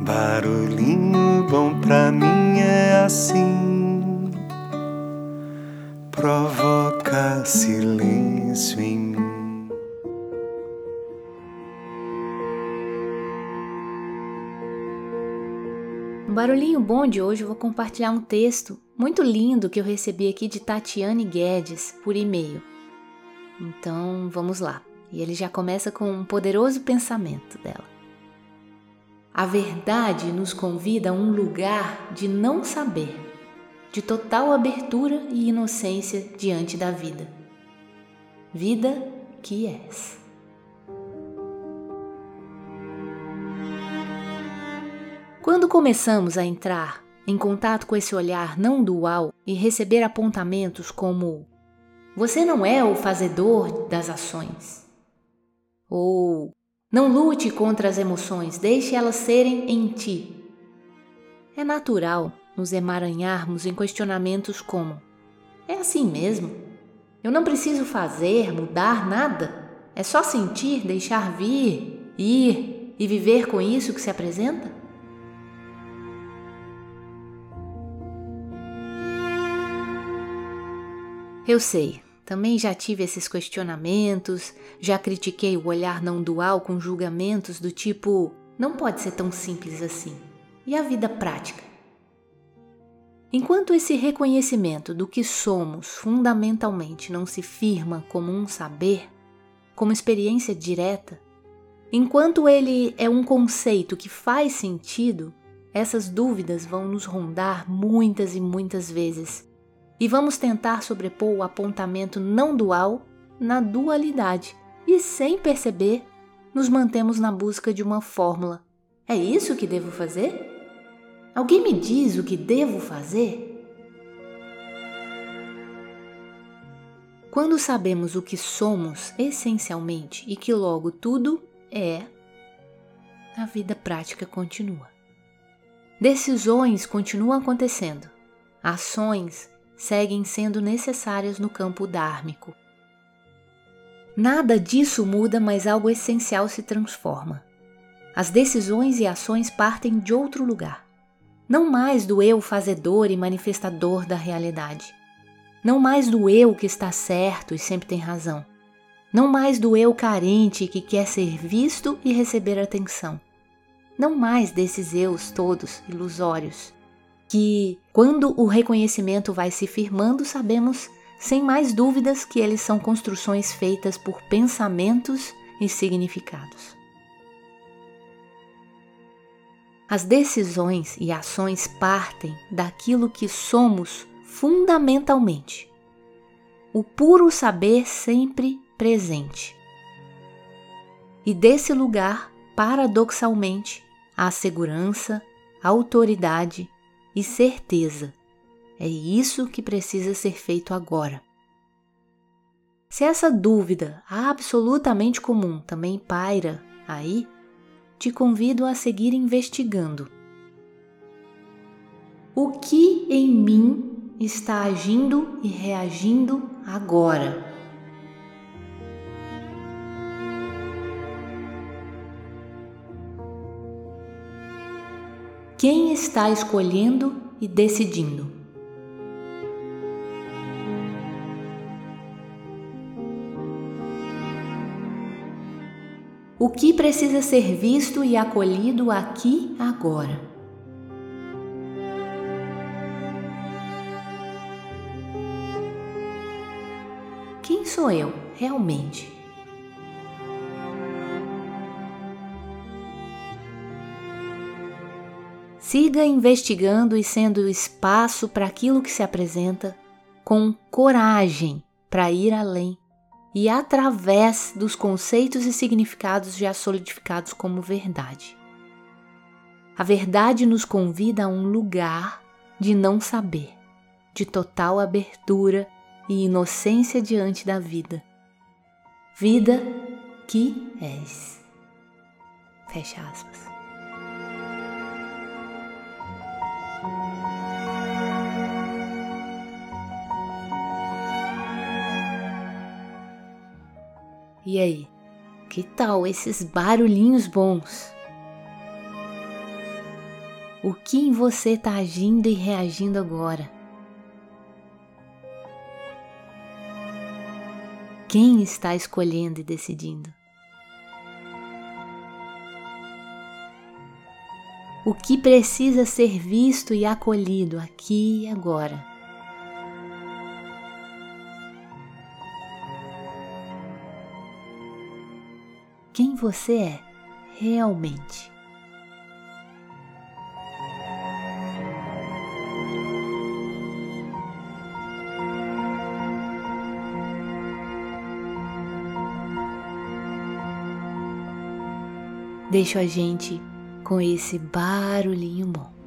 Barulhinho bom pra mim é assim, provoca silêncio em mim. No Barulhinho Bom de hoje eu vou compartilhar um texto muito lindo que eu recebi aqui de Tatiane Guedes por e-mail. Então vamos lá. E ele já começa com um poderoso pensamento dela. A verdade nos convida a um lugar de não saber, de total abertura e inocência diante da vida. Vida que és. Quando começamos a entrar em contato com esse olhar não dual e receber apontamentos como você não é o fazedor das ações, ou não lute contra as emoções, deixe elas serem em ti. É natural nos emaranharmos em questionamentos como: é assim mesmo? Eu não preciso fazer, mudar nada? É só sentir, deixar vir, ir e viver com isso que se apresenta? Eu sei, também já tive esses questionamentos, já critiquei o olhar não dual com julgamentos do tipo: não pode ser tão simples assim. E a vida prática? Enquanto esse reconhecimento do que somos fundamentalmente não se firma como um saber, como experiência direta, enquanto ele é um conceito que faz sentido, essas dúvidas vão nos rondar muitas e muitas vezes e vamos tentar sobrepor o apontamento não dual na dualidade e, sem perceber, nos mantemos na busca de uma fórmula. É isso que devo fazer? Alguém me diz o que devo fazer? Quando sabemos o que somos essencialmente e que logo tudo é, a vida prática continua. Decisões continuam acontecendo, ações seguem sendo necessárias no campo dármico. Nada disso muda, mas algo essencial se transforma. As decisões e ações partem de outro lugar. Não mais do eu fazedor e manifestador da realidade. Não mais do eu que está certo e sempre tem razão. Não mais do eu carente que quer ser visto e receber atenção. Não mais desses eus todos ilusórios que, quando o reconhecimento vai se firmando, sabemos sem mais dúvidas que eles são construções feitas por pensamentos e significados. As decisões e ações partem daquilo que somos fundamentalmente, o puro saber sempre presente. E desse lugar, paradoxalmente, a segurança, a autoridade e certeza. É isso que precisa ser feito agora. Se essa dúvida absolutamente comum também paira aí, te convido a seguir investigando. O que em mim está agindo e reagindo agora? Quem está escolhendo e decidindo? O que precisa ser visto e acolhido aqui agora? Quem sou eu realmente? Siga investigando e sendo espaço para aquilo que se apresenta, com coragem para ir além e através dos conceitos e significados já solidificados como verdade. A verdade nos convida a um lugar de não saber, de total abertura e inocência diante da vida. Vida que és. Fecha aspas. E aí, que tal esses barulhinhos bons? o que em você está agindo e reagindo agora. Quem está escolhendo e decidindo? O que precisa ser visto e acolhido aqui e agora? Quem você é realmente? Deixo a gente com esse barulhinho bom.